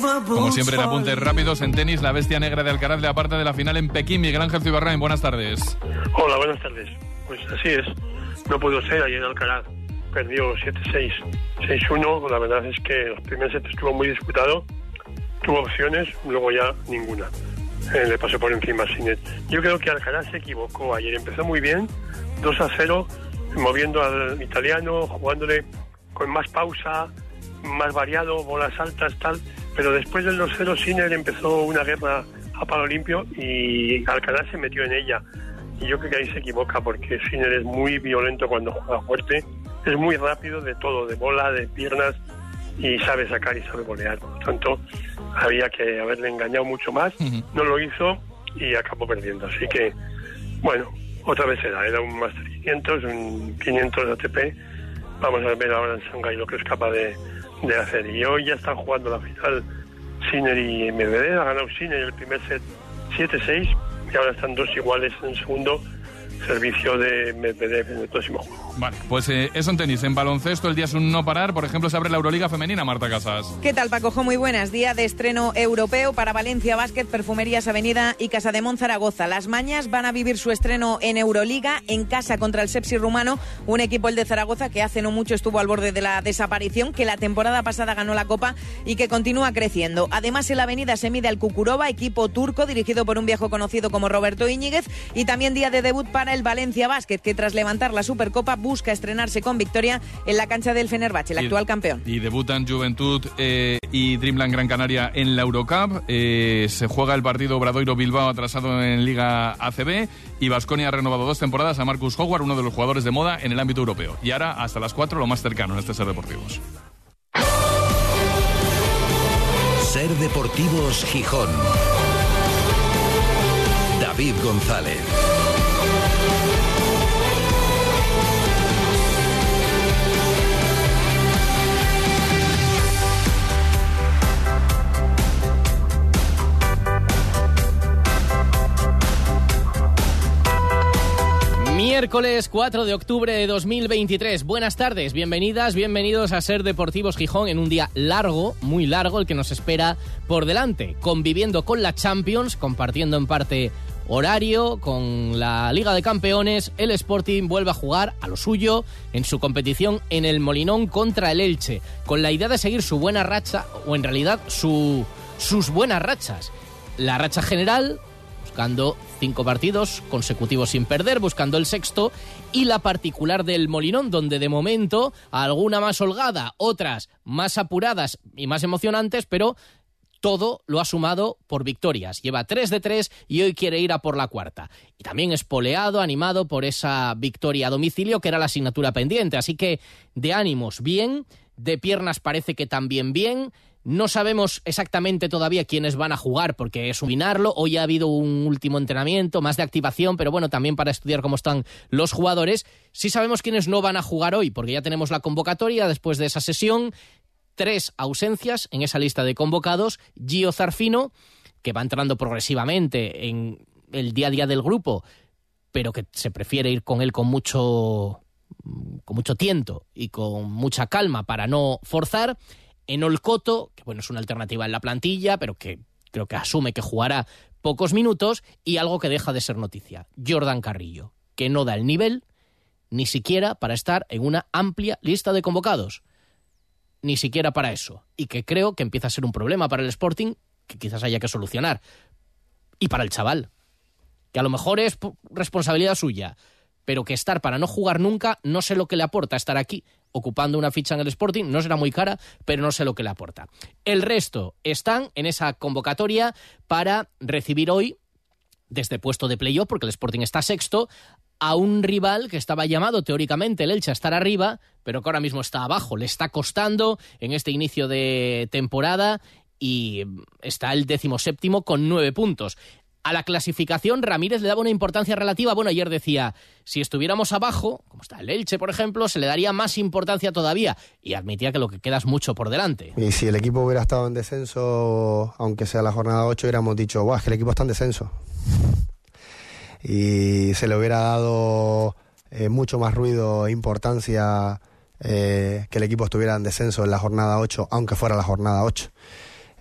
Como siempre en apuntes rápidos en tenis, la bestia negra de Alcaraz le aparte de la final en Pekín. Miguel Ángel Cibarrain, buenas tardes. Hola, buenas tardes. Pues así es, no pudo ser ayer Alcaraz. Perdió 7-6, 6-1. La verdad es que los primeros sets estuvo muy disputado. Tuvo opciones, luego ya ninguna. Eh, le pasó por encima Sinet. Yo creo que Alcaraz se equivocó ayer. Empezó muy bien, 2 a 0, moviendo al italiano, jugándole con más pausa, más variado, bolas altas, tal. Pero después del 2-0, Sinner empezó una guerra a palo limpio y Alcaraz se metió en ella. Y yo creo que ahí se equivoca porque Sinner es muy violento cuando juega fuerte, es muy rápido de todo, de bola, de piernas y sabe sacar y sabe golear. Por lo tanto, había que haberle engañado mucho más. No lo hizo y acabó perdiendo. Así que, bueno, otra vez era, era un Master 500, un 500 ATP. Vamos a ver ahora en Shanghai lo que es capaz de, de hacer. Y hoy ya están jugando la final Sinner y Medvedev. Ha ganado Sinner el primer set 7-6 y ahora están dos iguales en el segundo servicio de Medvedev en el próximo juego. Vale, pues eh, eso en tenis. En baloncesto el día es un no parar. Por ejemplo, se abre la Euroliga femenina, Marta Casas. ¿Qué tal, Paco? Muy buenas. Día de estreno europeo para Valencia Básquet, Perfumerías Avenida y Casa de Zaragoza. Las Mañas van a vivir su estreno en Euroliga en casa contra el Sepsi rumano, un equipo el de Zaragoza que hace no mucho estuvo al borde de la desaparición, que la temporada pasada ganó la Copa y que continúa creciendo. Además, en la Avenida se mide al Cucuroba, equipo turco dirigido por un viejo conocido como Roberto Íñiguez y también día de debut para el Valencia Básquet, que tras levantar la Supercopa busca estrenarse con victoria en la cancha del Fenerbahce, el actual campeón. Y debutan Juventud eh, y Dreamland Gran Canaria en la Eurocup. Eh, se juega el partido Obradoiro-Bilbao atrasado en Liga ACB y Vasconia ha renovado dos temporadas a Marcus Howard, uno de los jugadores de moda en el ámbito europeo. Y ahora hasta las 4 lo más cercano en este Ser Deportivos. Ser Deportivos Gijón. David González. Miércoles 4 de octubre de 2023. Buenas tardes, bienvenidas, bienvenidos a Ser Deportivos Gijón en un día largo, muy largo, el que nos espera por delante, conviviendo con la Champions, compartiendo en parte horario con la Liga de Campeones. El Sporting vuelve a jugar a lo suyo en su competición en el Molinón contra el Elche, con la idea de seguir su buena racha, o en realidad su, sus buenas rachas. La racha general, buscando cinco partidos consecutivos sin perder, buscando el sexto, y la particular del Molinón, donde de momento alguna más holgada, otras más apuradas y más emocionantes, pero todo lo ha sumado por victorias. Lleva 3 de 3 y hoy quiere ir a por la cuarta. Y también espoleado, animado por esa victoria a domicilio que era la asignatura pendiente. Así que de ánimos bien, de piernas parece que también bien. No sabemos exactamente todavía quiénes van a jugar porque es subinarlo. Hoy ha habido un último entrenamiento, más de activación, pero bueno, también para estudiar cómo están los jugadores. Sí sabemos quiénes no van a jugar hoy porque ya tenemos la convocatoria después de esa sesión. Tres ausencias en esa lista de convocados. Gio Zarfino, que va entrando progresivamente en el día a día del grupo, pero que se prefiere ir con él con mucho con mucho tiento y con mucha calma para no forzar en Olcoto, que bueno, es una alternativa en la plantilla, pero que creo que asume que jugará pocos minutos, y algo que deja de ser noticia, Jordan Carrillo, que no da el nivel ni siquiera para estar en una amplia lista de convocados. Ni siquiera para eso. Y que creo que empieza a ser un problema para el Sporting que quizás haya que solucionar. Y para el chaval. Que a lo mejor es responsabilidad suya. Pero que estar para no jugar nunca, no sé lo que le aporta estar aquí ocupando una ficha en el Sporting, no será muy cara, pero no sé lo que le aporta. El resto están en esa convocatoria para recibir hoy, desde puesto de playoff, porque el Sporting está sexto, a un rival que estaba llamado teóricamente el Elche a estar arriba, pero que ahora mismo está abajo. Le está costando en este inicio de temporada y está el décimo séptimo con nueve puntos a la clasificación Ramírez le daba una importancia relativa. Bueno, ayer decía, si estuviéramos abajo, como está el Elche, por ejemplo, se le daría más importancia todavía. Y admitía que lo que queda es mucho por delante. Y si el equipo hubiera estado en descenso, aunque sea la jornada 8, hubiéramos dicho, Buah, es que el equipo está en descenso. Y se le hubiera dado eh, mucho más ruido e importancia eh, que el equipo estuviera en descenso en la jornada 8, aunque fuera la jornada 8.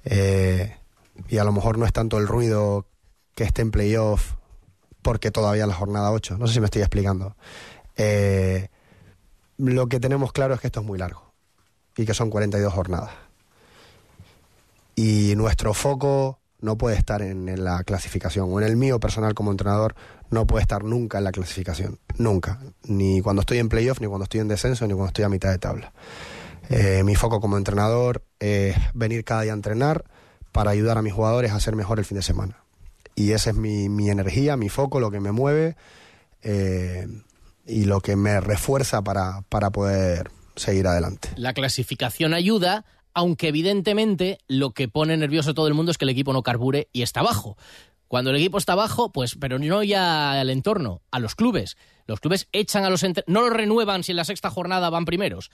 Eh, y a lo mejor no es tanto el ruido que esté en playoff porque todavía la jornada 8. No sé si me estoy explicando. Eh, lo que tenemos claro es que esto es muy largo y que son 42 jornadas. Y nuestro foco no puede estar en, la clasificación, o en el mío personal como entrenador, no puede estar nunca en la clasificación. Nunca. Ni cuando estoy en playoff, ni cuando estoy en descenso, ni cuando estoy a mitad de tabla. Eh, mi foco como entrenador es venir cada día a entrenar para ayudar a mis jugadores a ser mejor el fin de semana. Y esa es mi, mi energía, mi foco, lo que me mueve eh, y lo que me refuerza para, para poder seguir adelante. La clasificación ayuda, aunque evidentemente lo que pone nervioso a todo el mundo es que el equipo no carbure y está bajo. Cuando el equipo está bajo, pues, pero no ya al entorno, a los clubes. Los clubes echan a los no los renuevan si en la sexta jornada van primeros,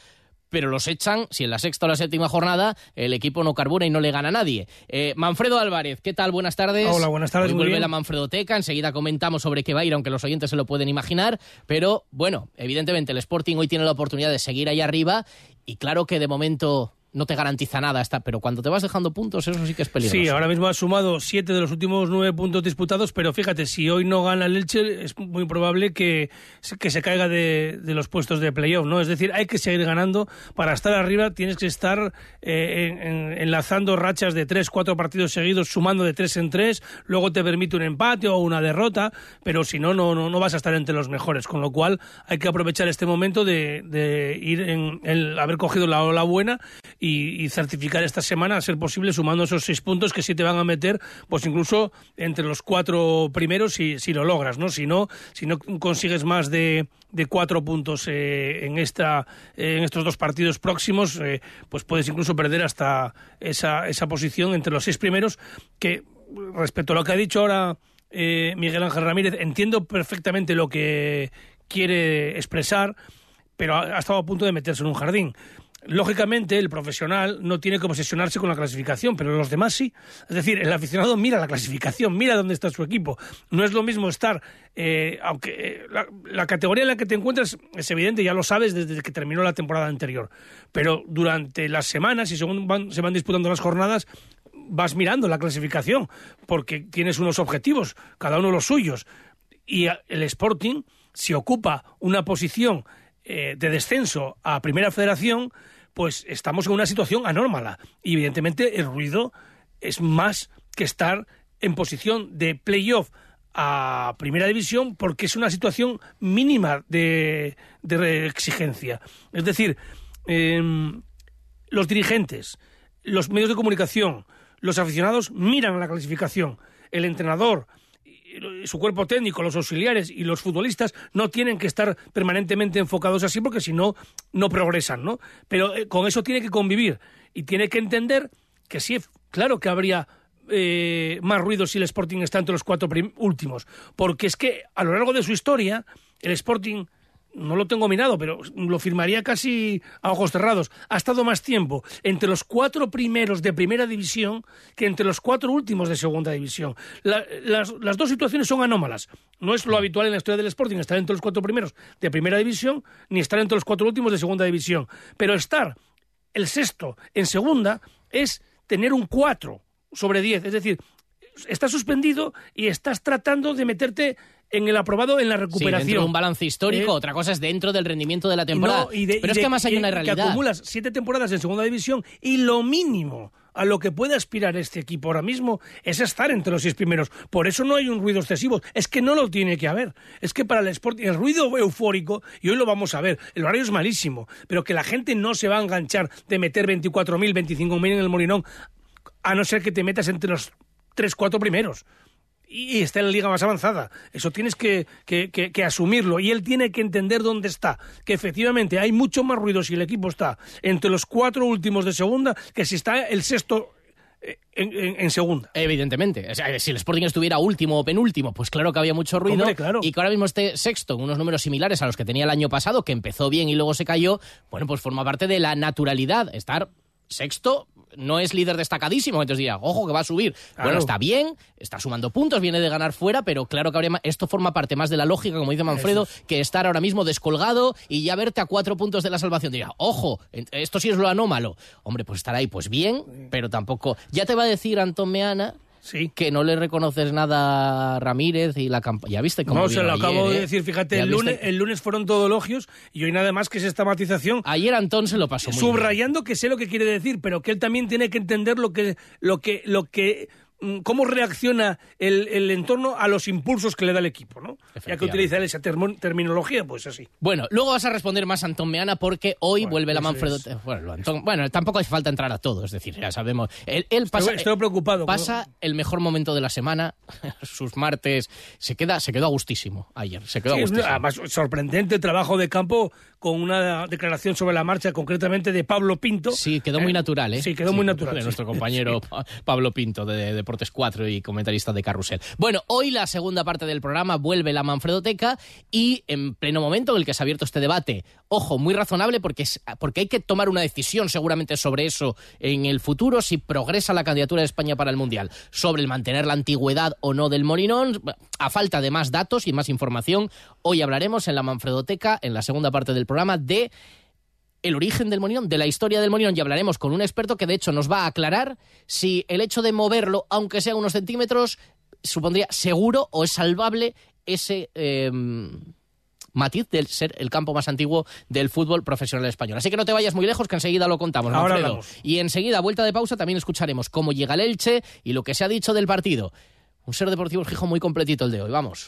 pero los echan si en la sexta o la séptima jornada el equipo no carbura y no le gana a nadie. Eh, Manfredo Álvarez, ¿qué tal? Buenas tardes. Hola, buenas tardes, Hoy muy vuelve bien. la Manfredoteca, enseguida comentamos sobre qué va a ir, aunque los oyentes se lo pueden imaginar, pero bueno, evidentemente el Sporting hoy tiene la oportunidad de seguir ahí arriba y claro que de momento no te garantiza nada, hasta, pero cuando te vas dejando puntos eso sí que es peligroso. Sí, ahora mismo ha sumado siete de los últimos nueve puntos disputados, pero fíjate, si hoy no gana el Elche, es muy probable que, que se caiga de, de los puestos de playoff, ¿no? Es decir, hay que seguir ganando. Para estar arriba tienes que estar eh, en- en- enlazando rachas de tres, cuatro partidos seguidos, sumando de tres en tres, luego te permite un empate o una derrota, pero si no, no, no, no vas a estar entre los mejores, con lo cual hay que aprovechar este momento de, de ir en, en haber cogido la ola buena y, certificar esta semana, a ser posible, sumando esos seis puntos que sí te van a meter, pues incluso entre los cuatro primeros si, si lo logras, ¿no? Si no, si no consigues más de, de cuatro puntos eh, en esta eh, en estos dos partidos próximos, eh, pues puedes incluso perder hasta esa, esa posición entre los seis primeros, que respecto a lo que ha dicho ahora eh, Miguel Ángel Ramírez, entiendo perfectamente lo que quiere expresar, pero ha estado a punto de meterse en un jardín. Lógicamente, el profesional no tiene que obsesionarse con la clasificación, pero los demás sí. Es decir, el aficionado mira la clasificación, mira dónde está su equipo. No es lo mismo estar, eh, aunque eh, la, categoría en la que te encuentras es evidente, ya lo sabes desde que terminó la temporada anterior. Pero durante las semanas y según van- se van disputando las jornadas, vas mirando la clasificación, porque tienes unos objetivos, cada uno los suyos. Y el Sporting, si ocupa una posición eh, de descenso a Primera Federación, pues estamos en una situación anómala. Y evidentemente el ruido es más que estar en posición de playoff a Primera División porque es una situación mínima de, exigencia. Es decir, em, los dirigentes, los medios de comunicación, los aficionados miran la clasificación. El entrenador, su cuerpo técnico, los auxiliares y los futbolistas no tienen que estar permanentemente enfocados así porque si no, no progresan, ¿no? Pero eh, con eso tiene que convivir y tiene que entender que sí, claro que habría eh, más ruido si el Sporting está entre los cuatro últimos, porque es que a lo largo de su historia el Sporting no lo tengo mirado, pero lo firmaría casi a ojos cerrados. Ha estado más tiempo entre los cuatro primeros de primera división que entre los cuatro últimos de segunda división. La- las, las dos situaciones son anómalas. No es lo habitual en la historia del Sporting estar entre los cuatro primeros de primera división ni estar entre los cuatro últimos de segunda división. Pero estar el sexto en segunda es tener un 4 sobre 10. Es decir, estás suspendido y estás tratando de meterte en el aprobado en la Sí, recuperación. dentro de un balance histórico, Eh, otra cosa es dentro del rendimiento de la temporada. no, y de- Pero y es de- que además hay y una que realidad. acumulas siete temporadas en segunda división y lo mínimo a lo que puede aspirar este equipo ahora mismo es estar entre los seis primeros. Por eso no hay un ruido excesivo. Es que no lo tiene que haber. Es que para el Sporting, el ruido eufórico, y hoy lo vamos a ver, el horario es malísimo, pero que la gente no se va a enganchar de meter 24.000, 25.000 en el Molinón, a no ser que te metas entre los tres, cuatro primeros y está en la liga más avanzada. Eso tienes que, que- que- que asumirlo. Y él tiene que entender dónde está. Que efectivamente hay mucho más ruido si el equipo está entre los cuatro últimos de segunda que si está el sexto eh, en, en- en segunda. Evidentemente. O sea, si el Sporting estuviera último o penúltimo, pues claro que había mucho ruido. Hombre, claro. Y que ahora mismo esté sexto, unos números similares a los que tenía el año pasado, que empezó bien y luego se cayó, bueno, pues forma parte de la naturalidad. Estar sexto no es líder destacadísimo, entonces diría, ojo, que va a subir. Bueno, está bien, está sumando puntos, viene de ganar fuera, pero claro que habría ma- esto forma parte más de la lógica, como dice Manfredo, que estar ahora mismo descolgado y ya verte a cuatro puntos de la salvación. Diría, ojo, esto sí es lo anómalo. Hombre, pues estar ahí, pues bien, pero tampoco. Ya te va a decir Antón Meana Sí. que no le reconoces nada a Ramírez y la campaña. ¿Ya viste cómo No, se lo acabo de eh? decir, fíjate, ¿Ya el lunes, el lunes fueron todo elogios y hoy nada más que es esta matización. Ayer Antón se lo pasó muy bien. subrayando que sé lo que quiere decir, pero que él también tiene que entender lo que, lo que, lo que, cómo reacciona el, el entorno a los impulsos que le da el equipo, ¿no? Ya que Efectivamente. utiliza él esa termo- terminología, pues así. Bueno, luego vas a responder más Antón Meana porque hoy Bueno, vuelve la Manfredo. es. Bueno, lo Antón- bueno, tampoco hace falta entrar a todo, es decir, ya sabemos. Él, él pasa, estoy preocupado, Pasa el mejor momento de la semana, sus martes. Se queda, se quedó a gustísimo ayer. Se quedó Sí, a gustísimo. además sorprendente trabajo de campo con una declaración sobre la marcha, concretamente de Pablo Pinto. Sí, quedó muy Eh, natural, ¿eh? Sí, quedó muy natural. De nuestro compañero Pa- Pablo Pinto de Deportes 4 y comentarista de Carrusel. Bueno, hoy la segunda parte del programa vuelve la Manfredoteca y en pleno momento en el que se ha abierto este debate, ojo, muy razonable porque, porque hay que tomar una decisión seguramente sobre eso en el futuro, si progresa la candidatura de España para el Mundial, sobre el mantener la antigüedad o no del Morinón, a falta de más datos y más información, hoy hablaremos en la Manfredoteca, en la segunda parte del programa, de el origen del Molinón, de la historia del Molinón, y hablaremos con un experto que de hecho nos va a aclarar si el hecho de moverlo, aunque sea unos centímetros, supondría seguro o es salvable ese eh, matiz del ser el campo más antiguo del fútbol profesional español. Así que no te vayas muy lejos, que enseguida lo contamos. Ahora. Y enseguida, vuelta de pausa, también escucharemos cómo llega el Elche y lo que se ha dicho del partido. Un ser deportivo Gijón muy completito el de hoy. Vamos.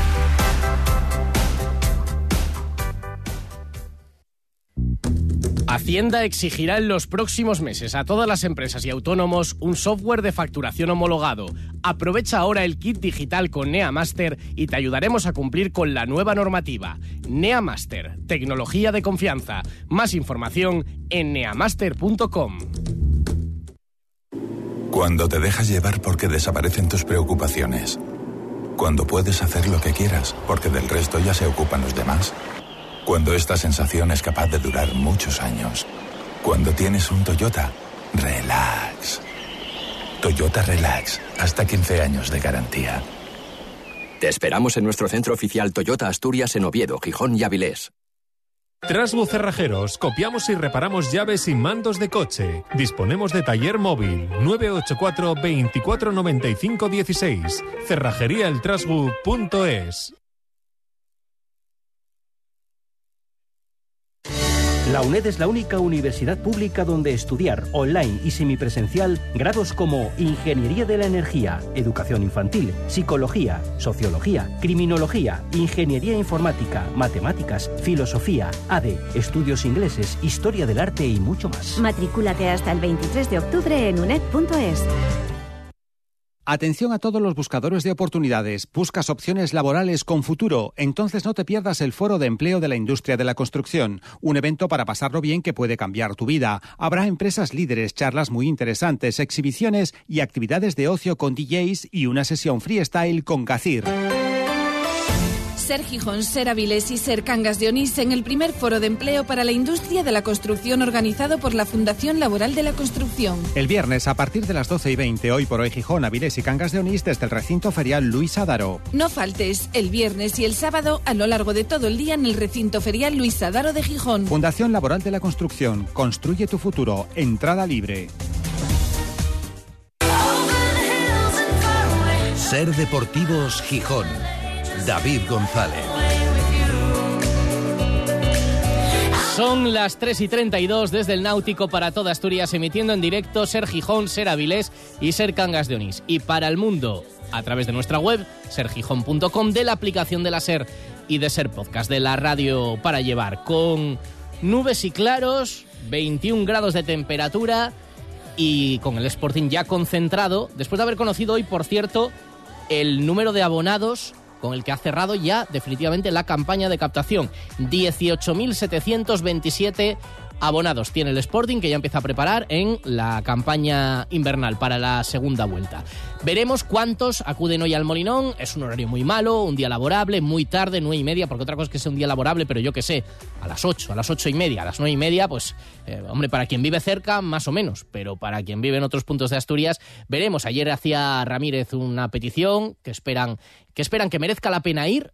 Hacienda exigirá en los próximos meses a todas las empresas y autónomos un software de facturación homologado. Aprovecha ahora el kit digital con NeaMaster y te ayudaremos a cumplir con la nueva normativa. NeaMaster, tecnología de confianza. Más información en neamaster.com. Cuando te dejas llevar porque desaparecen tus preocupaciones. Cuando puedes hacer lo que quieras porque del resto ya se ocupan los demás. Cuando esta sensación es capaz de durar muchos años. Cuando tienes un Toyota, relax. Toyota Relax, hasta 15 años de garantía. Te esperamos en nuestro centro oficial Toyota Asturias en Oviedo, Gijón y Avilés. Trasbu Cerrajeros, copiamos y reparamos llaves y mandos de coche. Disponemos de taller móvil 984 24 95 16. Cerrajeríaeltrasbu.es. La UNED es la única universidad pública donde estudiar online y semipresencial grados como Ingeniería de la Energía, Educación Infantil, Psicología, Sociología, Criminología, Ingeniería Informática, Matemáticas, Filosofía, ADE, Estudios Ingleses, Historia del Arte y mucho más. Matrículate hasta el 23 de octubre en uned.es. Atención a todos los buscadores de oportunidades. Buscas opciones laborales con futuro. Entonces no te pierdas el Foro de Empleo de la Industria de la Construcción. Un evento para pasarlo bien que puede cambiar tu vida. Habrá empresas líderes, charlas muy interesantes, exhibiciones y actividades de ocio con DJs y una sesión freestyle con Gacir. Ser Gijón, Ser Avilés y Ser Cangas de Onís en el primer foro de empleo para la industria de la construcción organizado por la Fundación Laboral de la Construcción. El viernes a partir de las 12 y 20, hoy por hoy Gijón, Avilés y Cangas de Onís desde el recinto ferial Luis Adaro. No faltes el viernes y el sábado a lo largo de todo el día en el recinto ferial Luis Adaro de Gijón. Fundación Laboral de la Construcción. Construye tu futuro. Entrada libre. Ser Deportivos Gijón. David González. Son las 3 y 32 desde el Náutico para toda Asturias, emitiendo en directo Ser Gijón, Ser Avilés y Ser Cangas de Onís. Y para el mundo, a través de nuestra web, sergijón.com, de la aplicación de la Ser y de Ser Podcast, de la radio para llevar, con nubes y claros, 21 grados de temperatura y con el Sporting ya concentrado, después de haber conocido hoy, por cierto, el número de abonados con el que ha cerrado ya definitivamente la campaña de captación. 18.727 abonados tiene el Sporting que ya empieza a preparar en la campaña invernal para la segunda vuelta. Veremos cuántos acuden hoy al Molinón. Es un horario muy malo, un día laborable, muy tarde, nueve y media, porque otra cosa es que sea un día laborable, pero yo que sé, a las ocho, a las ocho y media, a las nueve y media, pues, eh, hombre, para quien vive cerca, más o menos, pero para quien vive en otros puntos de Asturias, veremos. Ayer hacía Ramírez una petición que esperan que, esperan que merezca la pena ir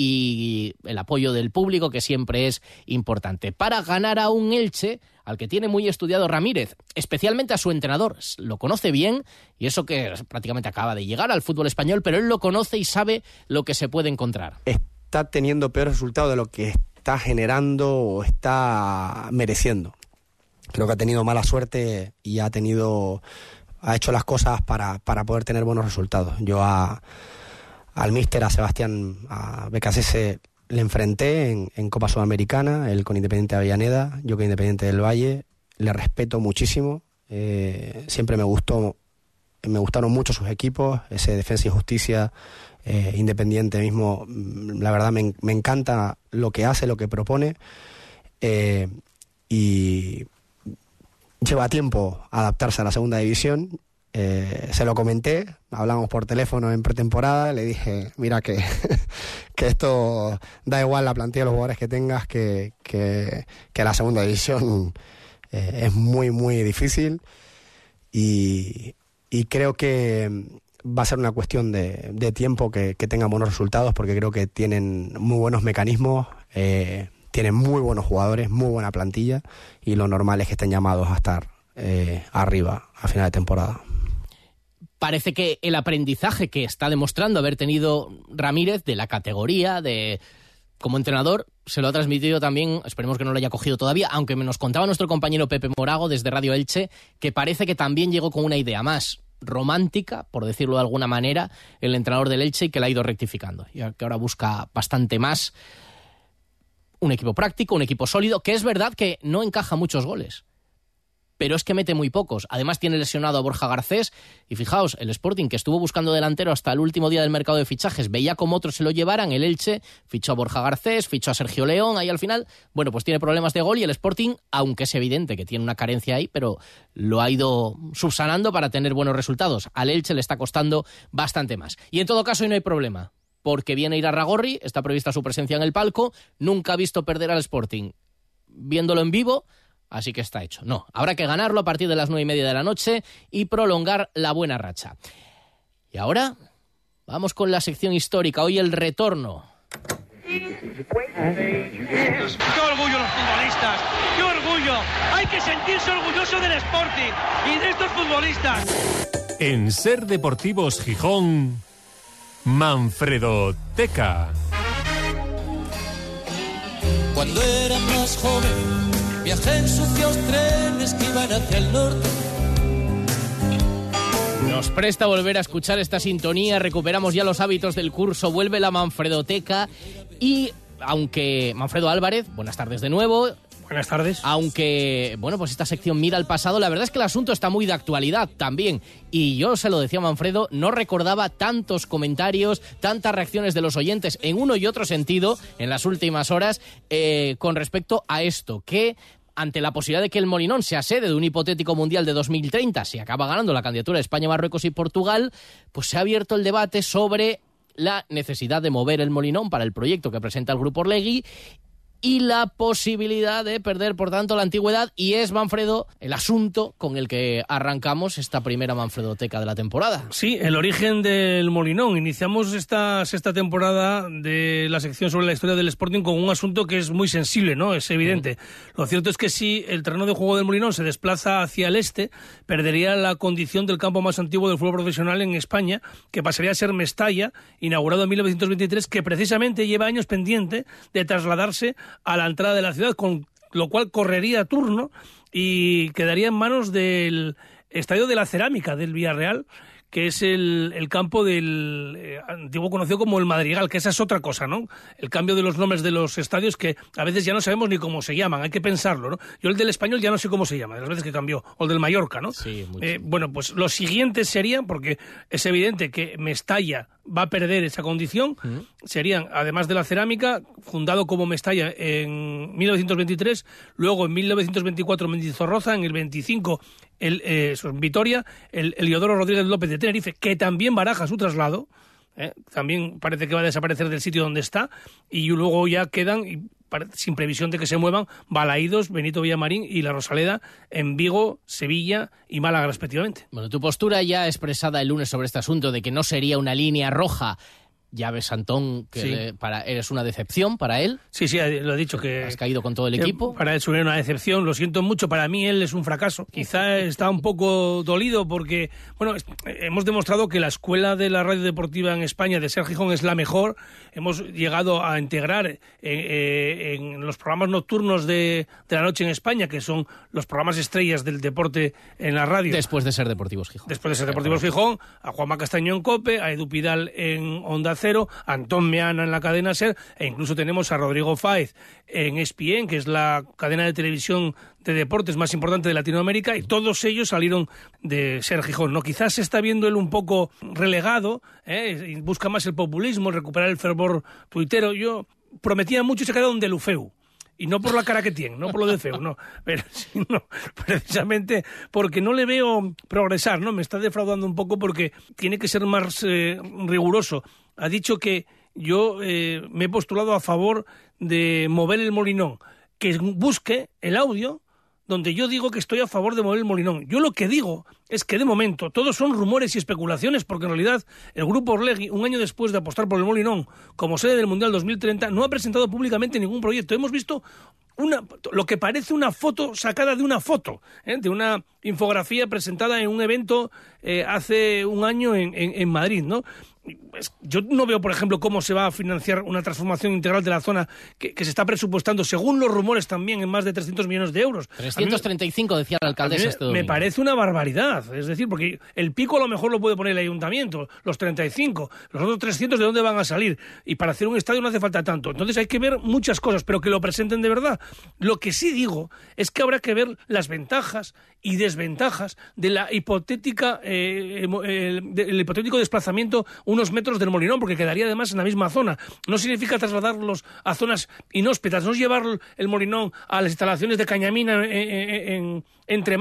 y el apoyo del público, que siempre es importante. Para ganar a un Elche, al que tiene muy estudiado Ramírez, especialmente a su entrenador, lo conoce bien, y eso que prácticamente acaba de llegar al fútbol español, pero él lo conoce y sabe lo que se puede encontrar. Está teniendo peor resultado de lo que está generando o está mereciendo. Creo que ha tenido mala suerte y ha tenido ha hecho las cosas para, para poder tener buenos resultados. Yo a al míster, a Sebastián, a BKSS le enfrenté en, Copa Sudamericana, él con Independiente de Avellaneda, yo con Independiente del Valle, le respeto muchísimo, eh, siempre me gustó, me gustaron mucho sus equipos, ese Defensa y Justicia, eh, Independiente mismo, mm, la verdad me, encanta lo que hace, lo que propone, eh, y lleva tiempo adaptarse a la segunda división eh, se lo comenté, hablamos por teléfono en pretemporada, le dije, mira que, que esto da igual la plantilla de los jugadores que tengas, que, que, la segunda división eh, es muy, muy difícil y, creo que va a ser una cuestión de, tiempo que, tengan buenos resultados porque creo que tienen muy buenos mecanismos, eh, tienen muy buenos jugadores, muy buena plantilla y lo normal es que estén llamados a estar arriba a final de temporada parece que el aprendizaje que está demostrando haber tenido Ramírez de la categoría, de como entrenador, se lo ha transmitido también, esperemos que no lo haya cogido todavía, aunque nos contaba nuestro compañero Pepe Morago desde Radio Elche, que parece que también llegó con una idea más romántica, por decirlo de alguna manera, el entrenador del Elche y que la ha ido rectificando. Y que ahora busca bastante más un equipo práctico, un equipo sólido, que es verdad que no encaja muchos goles pero es que mete muy pocos. Además tiene lesionado a Borja Garcés y fijaos, el Sporting que estuvo buscando delantero hasta el último día del mercado de fichajes, veía como otros se lo llevaran, el Elche fichó a Borja Garcés, fichó a Sergio León, ahí al final, bueno, pues tiene problemas de gol y el Sporting, aunque es evidente que tiene una carencia ahí, pero lo ha ido subsanando para tener buenos resultados. Al Elche le está costando bastante más. Y en todo caso, hoy no hay problema porque viene a ir a Ragorri, está prevista su presencia en el palco, nunca ha visto perder al Sporting. Viéndolo en vivo, Así que está hecho. No, habrá que ganarlo a partir de las nueve y media de la noche y prolongar la buena racha. Y ahora vamos con la sección histórica. Hoy el retorno. ¡Qué orgullo los futbolistas! ¡Qué orgullo! Hay que sentirse orgulloso del Sporting y de estos futbolistas. En Ser Deportivos Gijón, Manfredo Teca. Cuando era más joven Viajé en sucios trenes que iban hacia el norte. Nos presta volver a escuchar esta sintonía, recuperamos ya los hábitos del curso, vuelve la Manfredoteca y aunque Manfredo Álvarez, buenas tardes de nuevo, Buenas tardes. Aunque, bueno, pues esta sección mira al pasado, la verdad es que el asunto está muy de actualidad también. Y yo se lo decía a Manfredo, no recordaba tantos comentarios, tantas reacciones de los oyentes en uno y otro sentido en las últimas horas eh, con respecto a esto, que ante la posibilidad de que el Molinón sea sede de un hipotético Mundial de 2030, si acaba ganando la candidatura de España, Marruecos y Portugal, pues se ha abierto el debate sobre la necesidad de mover el Molinón para el proyecto que presenta el Grupo Orlegui y la posibilidad de perder, por tanto, la antigüedad. Y es, Manfredo, el asunto con el que arrancamos esta primera Manfredoteca de la temporada. Sí, el origen del Molinón. Iniciamos esta sexta temporada de la sección sobre la historia del Sporting con un asunto que es muy sensible, ¿no? Es evidente. Lo cierto es que si el terreno de juego del Molinón se desplaza hacia el este, perdería la condición del campo más antiguo del fútbol profesional en España, que pasaría a ser Mestalla, inaugurado en 1923, que precisamente lleva años pendiente de trasladarse a la entrada de la ciudad, con lo cual correría turno y quedaría en manos del Estadio de la Cerámica del Villarreal, que es el, campo del eh, antiguo conocido como el Madrigal, que esa es otra cosa, ¿no? El cambio de los nombres de los estadios que a veces ya no sabemos ni cómo se llaman, hay que pensarlo, ¿no? Yo el del español ya no sé cómo se llama, de las veces que cambió, o el del Mallorca, ¿no? Sí, eh, bueno, pues los siguientes serían, porque es evidente que Mestalla va a perder esa condición. Serían, además de la cerámica, fundado como Mestalla en 1923, luego en 1924 Mendizorroza, en el 25 el, eh, Vitoria, el Eliodoro Rodríguez López de Tenerife, que también baraja su traslado. ¿eh? También parece que va a desaparecer del sitio donde está y luego ya quedan, sin previsión de que se muevan, Balaídos, Benito Villamarín y La Rosaleda en Vigo, Sevilla y Málaga respectivamente. Bueno, tu postura ya expresada el lunes sobre este asunto de que no sería una línea roja. Ya ves, Antón, que Sí. le- para, eres una decepción para él. Sí, sí, lo ha dicho que... Has caído con todo el equipo. Para él sería una decepción, lo siento mucho, para mí él es un fracaso. Quizá está un poco dolido porque, bueno, hemos demostrado que la escuela de la radio deportiva en España de Ser Gijón es la mejor. Hemos llegado a integrar eh, eh, en los programas nocturnos de, de la noche en España, que son los programas estrellas del deporte en la radio. Después de ser Deportivos Gijón. Después de ser Deportivos Gijón, a Juanma Castaño en COPE, a Edu Pidal en Onda Cero, Antón Meana en la cadena SER, e incluso tenemos a Rodrigo Fáez en ESPN, que es la cadena de televisión de deportes más importante de Latinoamérica, y todos ellos salieron de Ser Gijón. ¿no? Quizás se está viendo él un poco relegado, ¿eh? busca más el populismo, recuperar el fervor tuitero. Yo prometía mucho y se ha quedado un delufeu. Y no por la cara que tiene, no por lo de feo, no. Pero sino precisamente porque no le veo progresar, ¿no? Me está defraudando un poco porque tiene que ser más eh, riguroso. Ha dicho que yo eh, me he postulado a favor de mover el molinón, que busque el audio donde yo digo que estoy a favor de mover el Molinón. Yo lo que digo es que de momento todos son rumores y especulaciones, porque en realidad el grupo Orlegui, un año después de apostar por el Molinón como sede del Mundial 2030, no ha presentado públicamente ningún proyecto. Hemos visto una, lo que parece una foto sacada de una foto, ¿eh? de una infografía presentada en un evento eh, hace un año en, en- en Madrid, ¿no? Yo no veo, por ejemplo, cómo se va a financiar una transformación integral de la zona que, que se está presupuestando, según los rumores también, en más de 300 millones de euros. A mí me- 335 decía la alcaldesa me- este me parece una barbaridad. Es decir, porque el pico a lo mejor lo puede poner el ayuntamiento, los 35, los otros 300 de dónde van a salir. Y para hacer un estadio no hace falta tanto. Entonces hay que ver muchas cosas, pero que lo presenten de verdad. Lo que sí digo es que habrá que ver las ventajas y desventajas de la hipotética eh, el, el hipotético desplazamiento unos metros del Molinón, porque quedaría además en la misma zona. No significa trasladarlos a zonas inhóspitas, no llevar el Molinón a las instalaciones de Cañamina en, en- en- entre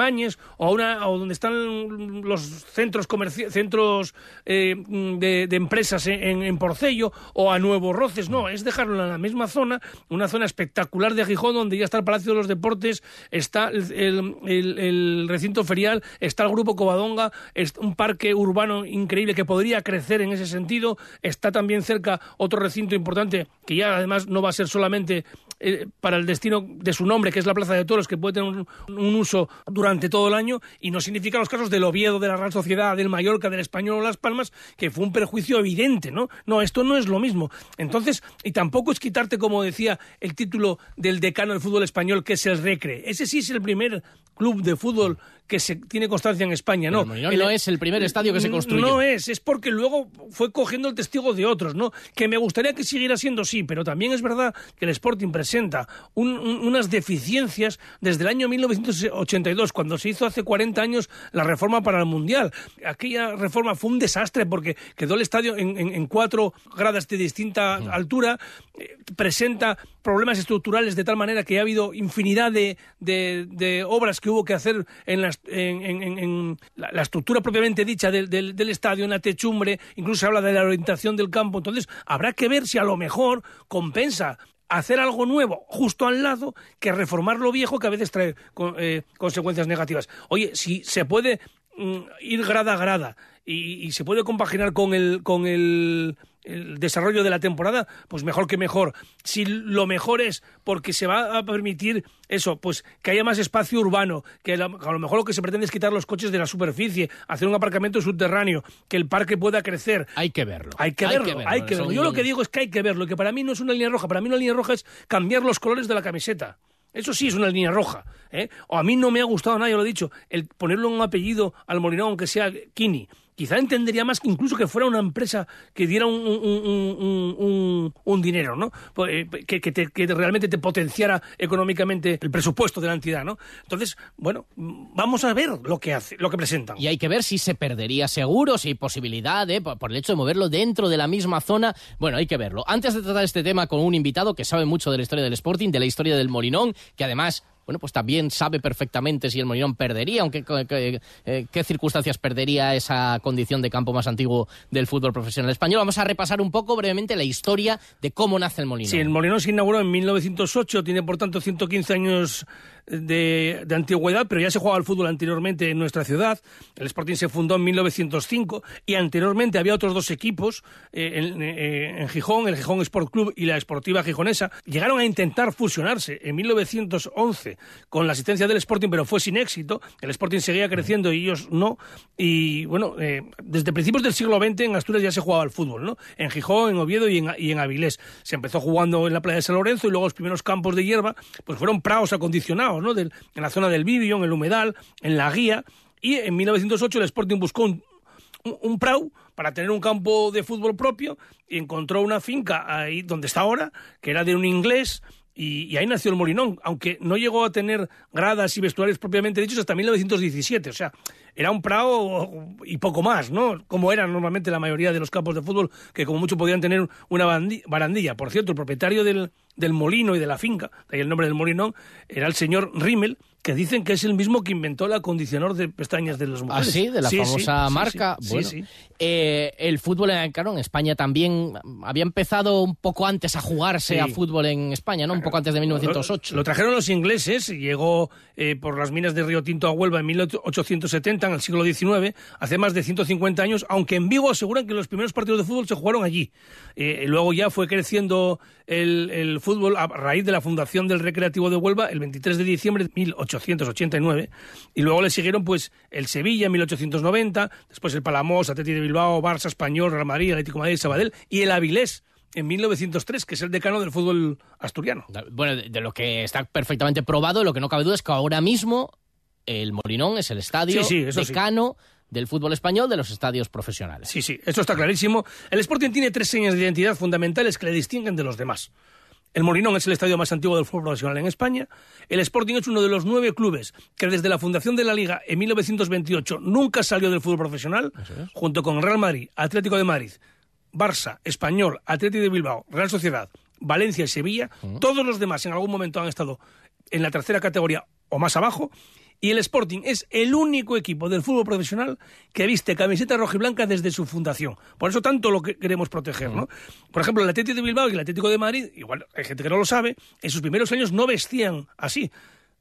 o, a una, o donde están los centros centros eh, de, de empresas en, en Porcello o a Nuevo Roces, no, es dejarlo en la misma zona, una zona espectacular de Gijón donde ya está el Palacio de los Deportes, está el recinto ferial, está el Grupo Covadonga, es un parque urbano increíble que podría crecer en ese sentido, está también cerca otro recinto importante que ya además no va a ser solamente eh, para el destino de su nombre, que es la Plaza de Toros, que puede tener un, un uso durante todo el año, y no significa los casos del Oviedo, de la Real Sociedad, del Mallorca, del Español o Las Palmas, que fue un perjuicio evidente, ¿no? No, esto no es lo mismo. Entonces, y tampoco es quitarte, como decía, el título del decano del fútbol español, que es el Recre. Ese sí es el primer club de fútbol que se tiene constancia en España, ¿no? Pero el no es el primer estadio que se construyó. No es, es porque luego fue cogiendo el testigo de otros, ¿no? Que me gustaría que siguiera siendo sí, pero también es verdad que el Sporting presenta un- un- unas deficiencias desde el año 1982, cuando se hizo hace 40 años la reforma para el Mundial. Aquella reforma fue un desastre porque quedó el estadio en, en- en cuatro gradas de distinta altura, eh, presenta problemas estructurales de tal manera que ha habido infinidad de, de- de obras que hubo que hacer en, las- en- en- en- en la, la estructura propiamente dicha del, del- del estadio, en la techumbre, incluso se habla de la orientación del campo. Entonces, habrá que ver si a lo mejor compensa hacer algo nuevo justo al lado que reformar lo viejo que a veces trae eh, consecuencias negativas. Oye, si se puede mm, ir grada a grada y, y se puede compaginar con el con el, el desarrollo de la temporada, pues mejor que mejor. Si lo mejor es porque se va a permitir eso, pues que haya más espacio urbano, que a lo mejor lo que se pretende es quitar los coches de la superficie, hacer un aparcamiento subterráneo, que el parque pueda crecer. Hay que verlo. Hay que Hay que verlo, hay que verlo. Yo lo que digo es que hay que verlo, que para mí no es una línea roja, para mí una línea roja es cambiar los colores de la camiseta. Eso sí es una línea roja. ¿eh? O a mí no me ha gustado nada, lo he dicho, el ponerle un apellido al Molinón, aunque sea Kini, quizá entendería más que incluso que fuera una empresa que diera un, un, dinero, ¿no? Pues, eh, Que, que te- que realmente te potenciara económicamente el presupuesto de la entidad, ¿no? Entonces, bueno, vamos a ver lo que hace, lo que presentan. Y hay que ver si se perdería seguro, si hay posibilidad por, por el hecho de moverlo dentro de la misma zona. Bueno, hay que verlo. Antes de tratar este tema con un invitado que sabe mucho de la historia del Sporting, de la historia del Molinón, que además bueno, pues también sabe perfectamente si el Molinón perdería, aunque que- que- eh, qué circunstancias perdería esa condición de campo más antiguo del fútbol profesional español. Vamos a repasar un poco brevemente la historia de cómo nace el Molinón. Sí, el Molinón se inauguró en 1908, tiene por tanto 115 años de, de antigüedad, pero ya se jugaba al fútbol anteriormente en nuestra ciudad. El Sporting se fundó en 1905 y anteriormente había otros dos equipos eh, en, eh, en Gijón, el Gijón Sport Club y la Esportiva Gijonesa. Llegaron a intentar fusionarse en 1911 con la asistencia del Sporting, pero fue sin éxito. El Sporting seguía creciendo y ellos no. Y bueno, eh, desde principios del siglo XX en Asturias ya se jugaba al fútbol, ¿no? En Gijón, en Oviedo y en, y en Avilés. Se empezó jugando en la playa de San Lorenzo y luego los primeros campos de hierba pues fueron prados acondicionados, ¿no? Del- en la zona del Vivio, en el Humedal, en la Guía. Y en 1908 el Sporting buscó un, un, un prau para tener un campo de fútbol propio y encontró una finca ahí donde está ahora, que era de un inglés, y, y ahí nació el Molinón, aunque no llegó a tener gradas y vestuarios propiamente dichos hasta 1917. O sea, era un prao y poco más, ¿no? Como eran normalmente la mayoría de los campos de fútbol, que como mucho podían tener una barandilla. Por cierto, el propietario del, del molino y de la finca, de ahí el nombre del Molinón, era el señor Rimmel, que dicen que es el mismo que inventó el acondicionador de pestañas de las ¿Ah, mujeres. sí? De la Sí, famosa sí, marca. sí, bueno, eh, el fútbol, en, claro, en España también había empezado un poco antes a jugarse a fútbol en España, ¿no? Un poco antes de 1908. Lo, lo trajeron los ingleses llegó eh, por las minas de Río Tinto a Huelva en 1870, en el siglo XIX, hace más de 150 años, aunque en Vigo aseguran que los primeros partidos de fútbol se jugaron allí. Eh, luego ya fue creciendo el, el fútbol a raíz de la fundación del Recreativo de Huelva el 23 de diciembre de 1889 y luego le siguieron pues el Sevilla en 1890, después el Palamos, Atleti de Bilbao, Barça, Español, Real Madrid, Atlético de Madrid, Sabadell y el Avilés en 1903, que es el decano del fútbol asturiano. Bueno, de, lo que está perfectamente probado, lo que no cabe duda es que ahora mismo el Molinón es el estadio Sí, sí, eso sí. decano del fútbol español de los estadios profesionales. Sí, sí, esto está clarísimo. El Sporting tiene tres señas de identidad fundamentales que le distinguen de los demás. El Molinón es el estadio más antiguo del fútbol profesional en España. El Sporting es uno de los nueve clubes que desde la fundación de la Liga en 1928 nunca salió del fútbol profesional, junto con Real Madrid, Atlético de Madrid, Barça, Español, Atlético de Bilbao, Real Sociedad, Valencia y Sevilla. Todos los demás en algún momento han estado en la tercera categoría o más abajo. Y el Sporting es el único equipo del fútbol profesional que viste camiseta rojiblanca desde su fundación. Por eso tanto lo que queremos proteger, ¿no? Por ejemplo, el Atlético de Bilbao y el Atlético de Madrid, igual hay gente que no lo sabe, en sus primeros años no vestían así,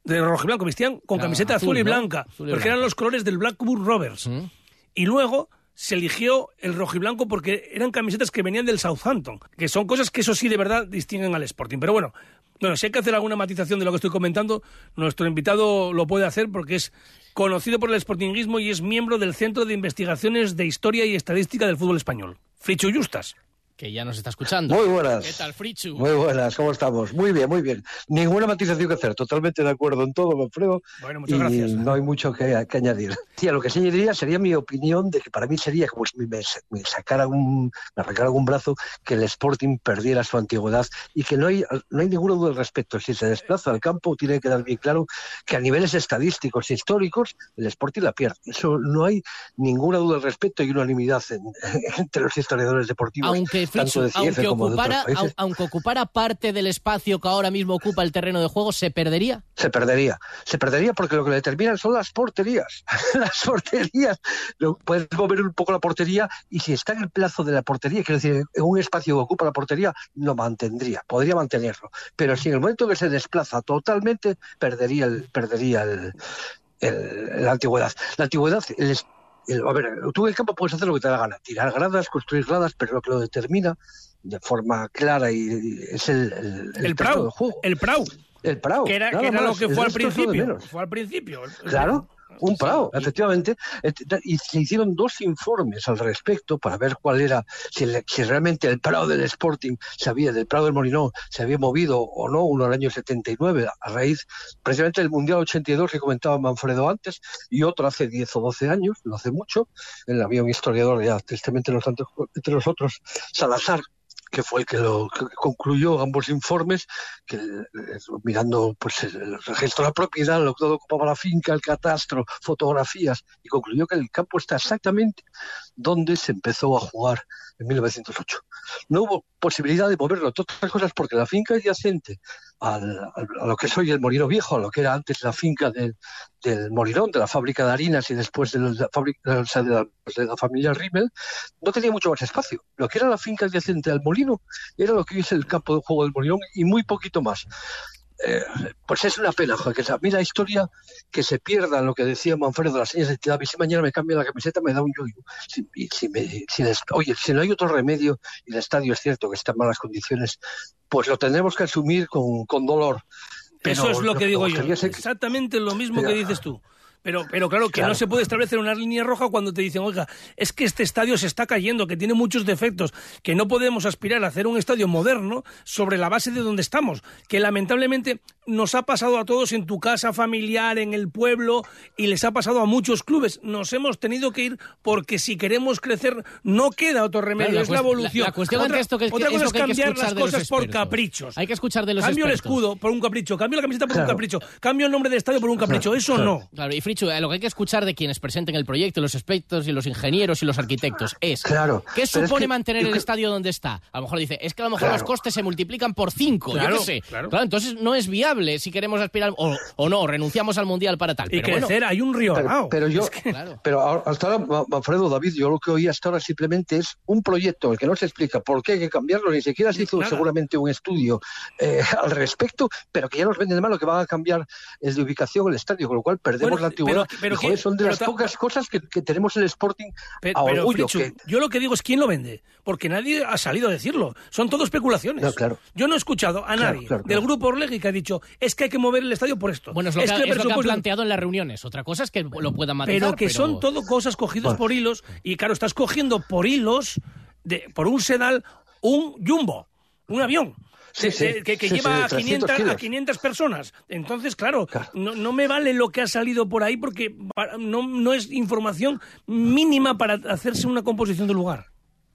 de rojiblanco, vestían con Ah, camiseta azul, azul, y ¿no? blanca, Azul y porque blanco. eran los colores del Blackburn Rovers. Y luego se eligió el rojiblanco porque eran camisetas que venían del Southampton, que son cosas que eso sí de verdad distinguen al Sporting. Pero bueno, bueno, si hay que hacer alguna matización de lo que estoy comentando, nuestro invitado lo puede hacer porque es conocido por el sportinguismo y es miembro del Centro de Investigaciones de Historia y Estadística del Fútbol Español. Frichu Justas. Que ya nos está escuchando. Muy buenas. ¿Qué tal, Frichu? Muy buenas, ¿cómo estamos? Muy bien, muy bien. Ninguna matización que hacer, totalmente de acuerdo en todo, Manfredo. Bueno, muchas y gracias. no hay mucho que, que añadir. Sí, a lo que sí añadiría sería mi opinión de que para mí sería como si me, me sacara un, me arrancara algún brazo que el Sporting perdiera su antigüedad y que no hay, no hay ninguna duda al respecto. Si se desplaza al campo, tiene que quedar bien claro que a niveles estadísticos e históricos el Sporting la pierde. Eso no hay ninguna duda al respecto y unanimidad en- entre los historiadores deportivos. Aunque, de aunque, de ocupara, aunque parte del espacio que ahora mismo ocupa el terreno de juego, ¿se perdería? se perdería. Se perdería porque lo que le determinan son las porterías. las porterías. Puedes mover un poco la portería y si está en el plazo de la portería, quiero decir, en un espacio que ocupa la portería, lo mantendría, podría mantenerlo. Pero si en el momento que se desplaza totalmente, perdería el, perdería el, el- la antigüedad. La antigüedad, el- a ver, tú en el campo puedes hacer lo que te da la gana, tirar gradas, construir gradas, pero lo que lo determina de forma clara y, y es el, el, El terreno Prau, juego. el Prau. El Prau. Que era, que era lo que el fue al principio. Fue al principio. Claro, Un prado, efectivamente. Y se hicieron dos informes al respecto para ver cuál era, si, si, realmente el prado del Sporting se había, del prado del Molinón, se había movido o no, uno en el año 79, a raíz precisamente del Mundial 82 que comentaba Manfredo antes, y otro hace 10 o 12 años, no hace mucho. En había un historiador ya, tristemente no entre nosotros, Salazar, que fue el que lo concluyó ambos informes, que eh, mirando pues el registro de la propiedad, lo que ocupaba la finca, el catastro, fotografías, y concluyó que el campo está exactamente donde se empezó a jugar en 1908. No hubo posibilidad de moverlo, entre otras cosas porque la finca adyacente a lo que es hoy el Molino Viejo, a lo que era antes la finca del, Molinón, de la fábrica de harinas y después de la, fábrica, de la, familia Rimmel, no tenía mucho más espacio. Lo que era la finca adyacente al molino era lo que hoy es el campo de juego del Molinón y muy poquito más. Eh, pues es una pena, que a mí la historia que se pierda lo que decía Manfredo, las señas de identidad, si mañana me cambia la camiseta me da un yoyo. Si, si oye, si no hay otro remedio y el estadio es cierto que está en malas condiciones, pues lo tendremos que asumir con, con dolor. Eso es lo que digo yo. Exactamente lo mismo que dices tú. Pero, pero claro, que no se puede establecer una línea roja cuando te dicen, oiga, es que este estadio se está cayendo, que tiene muchos defectos, que no podemos aspirar a hacer un estadio moderno sobre la base de donde estamos, que lamentablemente nos ha pasado a todos en tu casa familiar, en el pueblo, y les ha pasado a muchos clubes. Nos hemos tenido que ir porque si queremos crecer no queda otro remedio, es la evolución. La, cuestión otra, esto que, otra cosa es, cambiar las cosas por caprichos. Hay que escuchar de los Cambio el escudo por un capricho, cambio la camiseta por un capricho, cambio el nombre del estadio por un capricho, eso no. Claro, y eh, lo que hay que escuchar de quienes presenten el proyecto, los expertos y los ingenieros y los arquitectos es claro, ¿qué supone mantener el estadio donde está? A lo mejor dice, es que a lo mejor los costes se multiplican por cinco, yo qué sé. Claro. entonces no es viable si queremos aspirar o, o no, renunciamos al mundial para tal. Y pero crecer, hay un río. Pero, yo, pero hasta ahora, Manfredo David, yo lo que oí hasta ahora simplemente es un proyecto en el que no se explica por qué hay que cambiarlo, ni siquiera se hizo seguramente un estudio eh, al respecto, pero que ya nos venden de lo que van a cambiar es de ubicación el estadio, con lo cual perdemos la antigüedad. Pero, son de las pocas cosas que, tenemos en el Sporting a orgullo. Yo lo que digo es quién lo vende, porque nadie ha salido a decirlo. Son todo especulaciones. Yo no he escuchado a nadie del grupo Orlegui que ha dicho es que hay que mover el estadio por esto. Bueno, es lo, que, han planteado en las reuniones. Otra cosa es que lo puedan matizar. Pero que son todo cosas cogidas por hilos y claro, estás cogiendo por hilos, de, por un sedal, un jumbo, un avión. Que, lleva a, 500, a 500 personas. Entonces, claro, No, no, me vale lo que ha salido por ahí porque no, no es información mínima para hacerse una composición del lugar.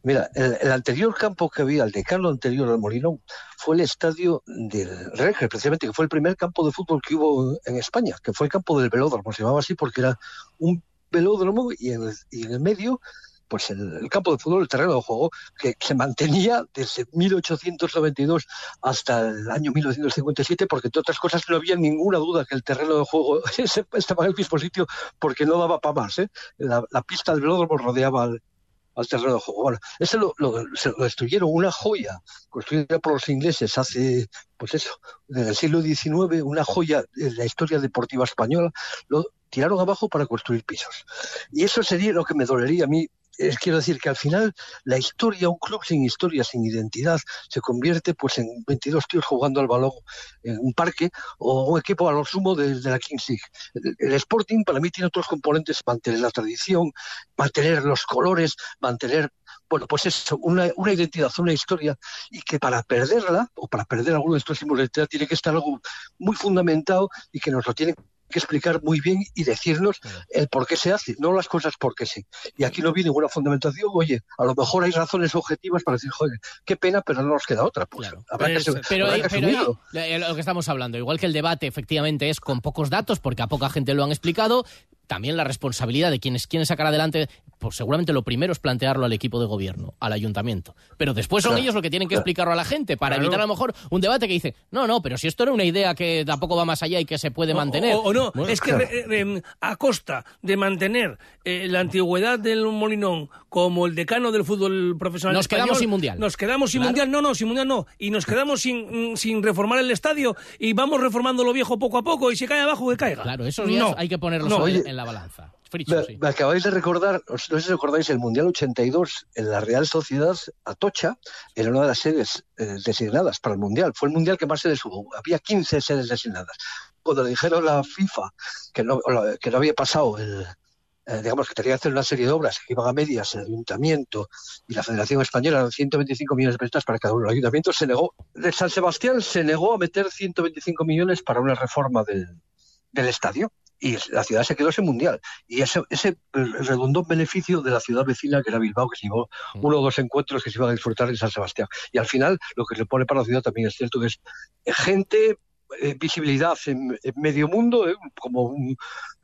Mira, el, anterior campo que había, el decano anterior al Molinón, fue el estadio del Regre, precisamente, que fue el primer campo de fútbol que hubo en España, que fue el campo del velódromo, se llamaba así porque era un velódromo y en el, medio pues el, campo de fútbol, el terreno de juego, que se mantenía desde 1892 hasta el año 1957, porque entre otras cosas no había ninguna duda que el terreno de juego estaba en el mismo sitio porque no daba para más. ¿eh? La, pista del velódromo rodeaba al terreno de juego. Bueno, ese lo, destruyeron, una joya construida por los ingleses hace, pues eso, en el siglo XIX, una joya de la historia deportiva española, lo tiraron abajo para construir pisos. Y eso sería lo que me dolería a mí es, quiero decir que al final la historia, un club sin historia, sin identidad, se convierte pues en 22 tíos jugando al balón en un parque o un equipo a lo sumo de, la Kings. El, Sporting para mí tiene otros componentes, mantener la tradición, mantener los colores, mantener bueno, pues eso, una, una, identidad, una historia, y que para perderla, o para perder alguno de estos símbolos de identidad, tiene que estar algo muy fundamentado y que nos lo tiene que explicar muy bien y decirnos el por qué se hace, no las cosas porque sí. Y aquí no viene ninguna fundamentación, oye, a lo mejor hay razones objetivas para decir, joder, qué pena, pero no nos queda otra. Pues, pero, pero, lo que estamos hablando, igual que el debate efectivamente es con pocos datos, porque a poca gente lo han explicado, también la responsabilidad de quienes quieren sacar adelante, pues seguramente lo primero es plantearlo al equipo de gobierno, al ayuntamiento. Pero después son ellos los que tienen que explicarlo a la gente para evitar a lo mejor un debate que dice, no, no, pero si esto era una idea que tampoco va más allá y que se puede mantener. O, no, es que em, a costa de mantener eh, la antigüedad del Molinón como el decano del fútbol profesional Nos quedamos sin mundial. Nos quedamos sin mundial, no, no, sin mundial no. Y nos quedamos sin, sin reformar el estadio y vamos reformando lo viejo poco a poco y si cae abajo que caiga. Claro, eso ya hay que ponerlo en la balanza. Me, acabáis de recordar, no sé si recordáis, el Mundial 82 en la Real Sociedad Atocha era una de las sedes eh, designadas para el Mundial. Fue el Mundial que más se les hubo. Había 15 sedes designadas. cuando le dijeron a la FIFA que no, que no había pasado el, eh, digamos que tenía que hacer una serie de obras que iban a medias el ayuntamiento y la Federación Española eran 125 millones de pesetas para cada uno. El ayuntamiento se negó, de San Sebastián se negó a meter 125 millones para una reforma del, del estadio y la ciudad se quedó ese mundial. Y ese, ese redundó en beneficio de la ciudad vecina que era Bilbao, que se llevó uno o dos encuentros que se iban a disfrutar en San Sebastián. Y al final, lo que se pone para la ciudad también es cierto que es gente eh, visibilidad en, en, medio mundo, eh, como un,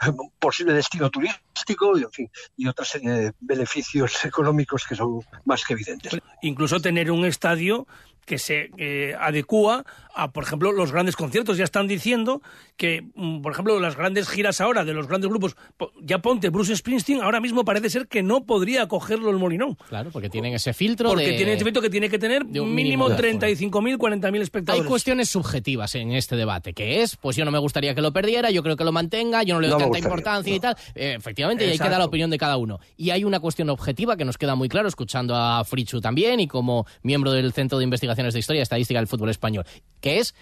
un, posible destino turístico y, en fin, y otra serie de beneficios económicos que son más que evidentes. Incluso tener un estadio que se eh, adecua a, por ejemplo, los grandes conciertos. Ya están diciendo que, mm, por ejemplo, las grandes giras ahora de los grandes grupos, ya ponte Bruce Springsteen, ahora mismo parece ser que no podría cogerlo el Molinón. Claro, porque tienen ese filtro Porque de... tiene ese filtro que tiene que tener de un mínimo mínimo. 35.000, 40.000 espectadores. Hay cuestiones subjetivas en este debate, que es, pues yo no me gustaría que lo perdiera, yo creo que lo mantenga, yo no le doy No tanta gustaría, importancia y tal. Eh, efectivamente, y ahí Exacto. queda la opinión de cada uno. Y hay una cuestión objetiva que nos queda muy claro, escuchando a Frichu también y como miembro del Centro de De Historia y Estadística del Fútbol Español, que es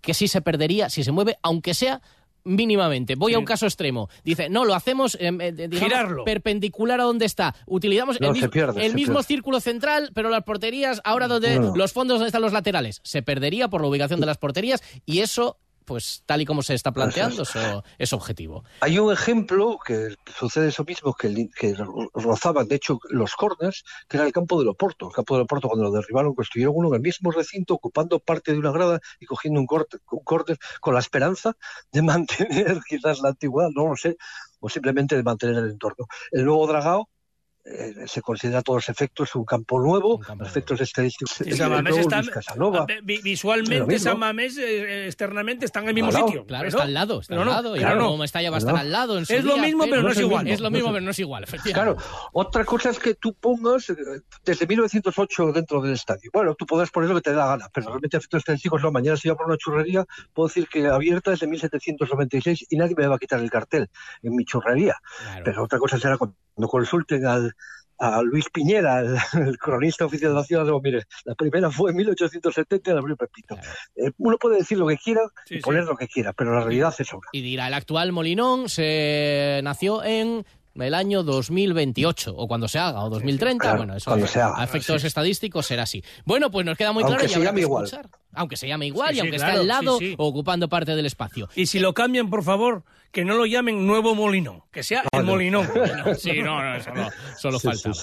que sí se perdería, si se mueve, aunque sea mínimamente. Voy a un caso extremo. Dice, no, lo hacemos eh, eh, digamos, Girarlo. perpendicular a donde está. Utilizamos No, el, mismo, pierde, el se mismo pierde. círculo central, pero las porterías, ahora donde no. los fondos donde están los laterales, se perdería por la ubicación de las porterías y eso, pues tal y como se está planteando, eso es objetivo. Hay un ejemplo que sucede eso mismo, que rozaban, de hecho, los corners, que era el campo de Loporto. El campo de Loporto, cuando lo derribaron, construyeron uno en el mismo recinto, ocupando parte de una grada y cogiendo un corte, un corner con la esperanza de mantener quizás la antigüedad, no lo sé, o simplemente de mantener el entorno. El nuevo Dragao eh, se considera a todos los efectos un campo nuevo, efectos estadísticos. Sí, el San Mamés nuevo está, Luis Casanova. vi- vi- Lo visualmente mismo. San Mamés eh, externamente está en el mismo Al sitio. Claro, está al lado, está pero al no, lado. Y claro, ahora no. como Mestalla va a Al estar lado. al lado en su Es lo día, mismo, pero no es igual. Es lo mismo, No pero no es igual. Claro, otra cosa es que tú pongas eh, desde 1908 dentro del estadio. Bueno, tú podrás poner lo que te dé la gana, pero realmente efectos estadísticos no. Mañana si yo por una churrería, puedo decir que abierta desde 1796 y nadie me va a quitar el cartel en mi churrería. Pero otra cosa será cuando consulten al a Luis Piñera, el, el cronista oficial de la ciudad, digo, mire, la primera fue en 1870 y la abrió Pepito. Eh, uno puede decir lo que quiera y poner lo que quiera, pero la realidad es otra. Y dirá, el actual Molinón se nació en el año 2028, o cuando se haga, o 2030, claro, bueno, eso cuando se haga, a efectos sí. estadísticos será así. Bueno, pues nos queda muy Aunque claro y se habrá llame igual. escuchar. Aunque se llame igual Sí, y aunque claro, esté al lado o ocupando parte del espacio. Y si lo cambian, por favor, que no lo llamen Nuevo Molinón, que sea el Molinón. Sí, no, no, solo, solo Sí, faltaba.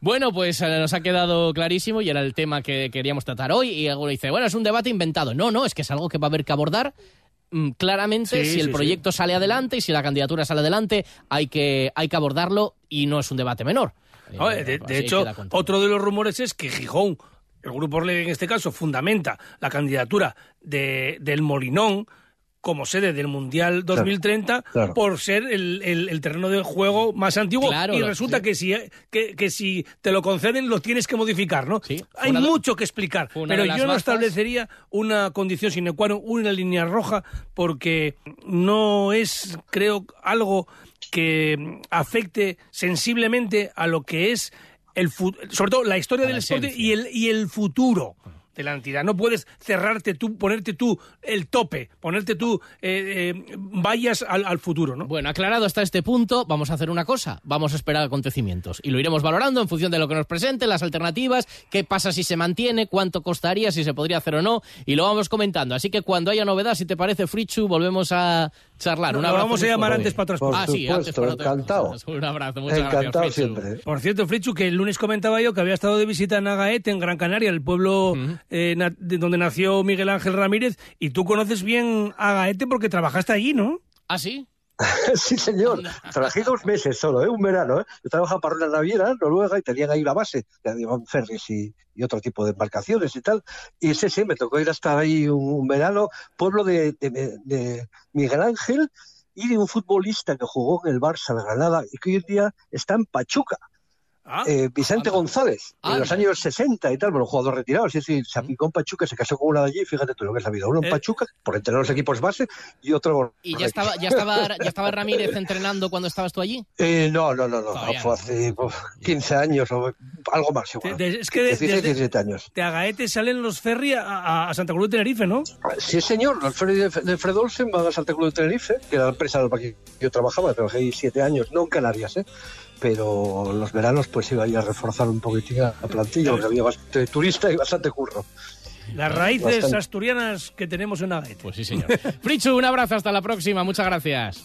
Bueno, pues eh, nos ha quedado clarísimo y era el tema que queríamos tratar hoy. Y alguno dice, bueno, es un debate inventado. No, no, es que es algo que va a haber que abordar. Mm, Claramente, Sí, si el sí, proyecto sale adelante y si la candidatura sale adelante, hay que, hay que abordarlo y no es un debate menor. Eh, de, hecho, otro de los rumores es que Gijón, el Grupo Orle en este caso, fundamenta la candidatura de, del Molinón como sede del Mundial 2030 claro. por ser el, el- el terreno de juego más antiguo Claro, y resulta sí. que, si, que, que si te lo conceden lo tienes que modificar, ¿no? Hay una mucho que explicar, pero yo no bajas. establecería una condición sine qua non, una línea roja, porque no es, creo, algo que afecte sensiblemente a lo que es el sobre todo la historia A del la deporte y el, y el futuro de la entidad. No puedes cerrarte tú, ponerte tú el tope, ponerte tú eh, eh, vayas al, futuro, ¿no? Bueno, aclarado hasta este punto, vamos a hacer una cosa. Vamos a esperar acontecimientos. Y lo iremos valorando en función de lo que nos presente, las alternativas, qué pasa si se mantiene, cuánto costaría, si se podría hacer o no. Y lo vamos comentando. Así que cuando haya novedad, si te parece, Frichu, volvemos a charlar. No, Un lo abrazo vamos a llamar antes para otras cosas. Ah, sí, antes supuesto, para otras encantado. cosas. Un abrazo, muchas Encantado gracias, siempre. Por cierto, Frichu, que el lunes comentaba yo que había estado de visita en Agaete, en Gran Canaria, el pueblo eh, na- de donde nació Miguel Ángel Ramírez, y tú conoces bien Agaete porque trabajaste allí, ¿no? ¿Ah, sí? sí, señor. Trabajé dos meses solo, ¿eh? un verano. ¿eh? Yo trabajaba para una naviera noruega y tenían ahí la base, llevaban ferries y, y otro tipo de embarcaciones y tal. Y sí, sí, me tocó ir hasta ahí un, un verano, pueblo de, de- de Miguel Ángel y de un futbolista que jugó en el Barça de Granada y que hoy en día está en Pachuca. Eh, Vicente González, Ah. en los años 60 y tal, bueno, jugador retirado, sí, sí, se aplicó en Pachuca, se casó con una de allí, fíjate tú lo que la vida, uno en Eh. Pachuca, por entre los equipos base, y otro... ¿Y ya estaba, ya estaba, ya estaba Ramírez entrenando cuando estabas tú allí? Eh, no, no, no, no, Todavía fue hace uf, 15 años o algo más. De- es que de- 16, desde- 17 años. De Agaete salen los ferry a, Santa Cruz de Tenerife, ¿no? Sí, señor, los ferries de, Fred Olsen van a Santa Cruz de Tenerife, que era la empresa en la que yo trabajaba, trabajé ahí siete años, no en Canarias, ¿eh? Pero los veranos pues iba a reforzar un poquitín la plantilla, porque había bastante turista y bastante curro. Las raíces Bastante. asturianas que tenemos en Agaete. Pues sí, señor. Frichu, un abrazo, hasta la próxima, muchas gracias.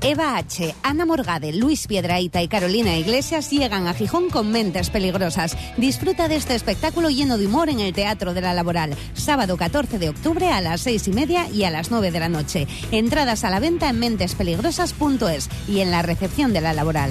Eva H., Ana Morgade, Luis Piedraíta y Carolina Iglesias llegan a Gijón con mentes peligrosas. Disfruta de este espectáculo lleno de humor en el Teatro de la Laboral. Sábado 14 de octubre a las 6 y media y a las 9 de la noche. Entradas a la venta en mentespeligrosas.es y en la recepción de la Laboral.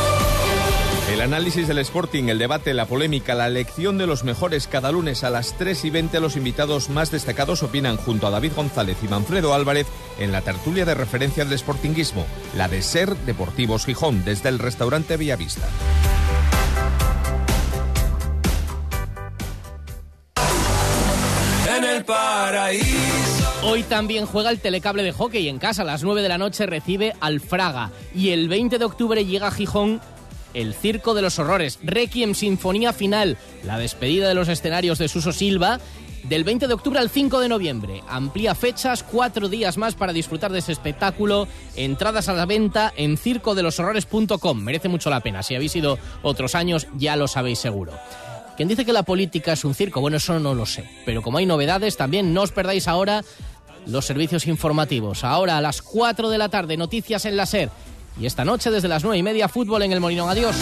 El análisis del Sporting, el debate, la polémica, la elección de los mejores cada lunes a las 3 y 20 los invitados más destacados opinan junto a David González y Manfredo Álvarez en la tertulia de referencia del Sportinguismo, la de Ser Deportivos Gijón, desde el restaurante Villavista. En el paraíso. Hoy también juega el telecable de hockey en casa. A las 9 de la noche recibe al Fraga. Y el 20 de octubre llega a Gijón el Circo de los Horrores. Requiem Sinfonía Final. La despedida de los escenarios de Suso Silva. Del 20 de octubre al 5 de noviembre. Amplía fechas, cuatro días más para disfrutar de ese espectáculo. Entradas a la venta en circodeloshorrores.com. Merece mucho la pena. Si habéis ido otros años, ya lo sabéis seguro. Quien dice que la política es un circo, bueno, eso no lo sé. Pero como hay novedades, también no os perdáis ahora los servicios informativos. Ahora a las 4 de la tarde, noticias en la SER. Y esta noche desde las 9 y media, fútbol en el Molinón. Adiós.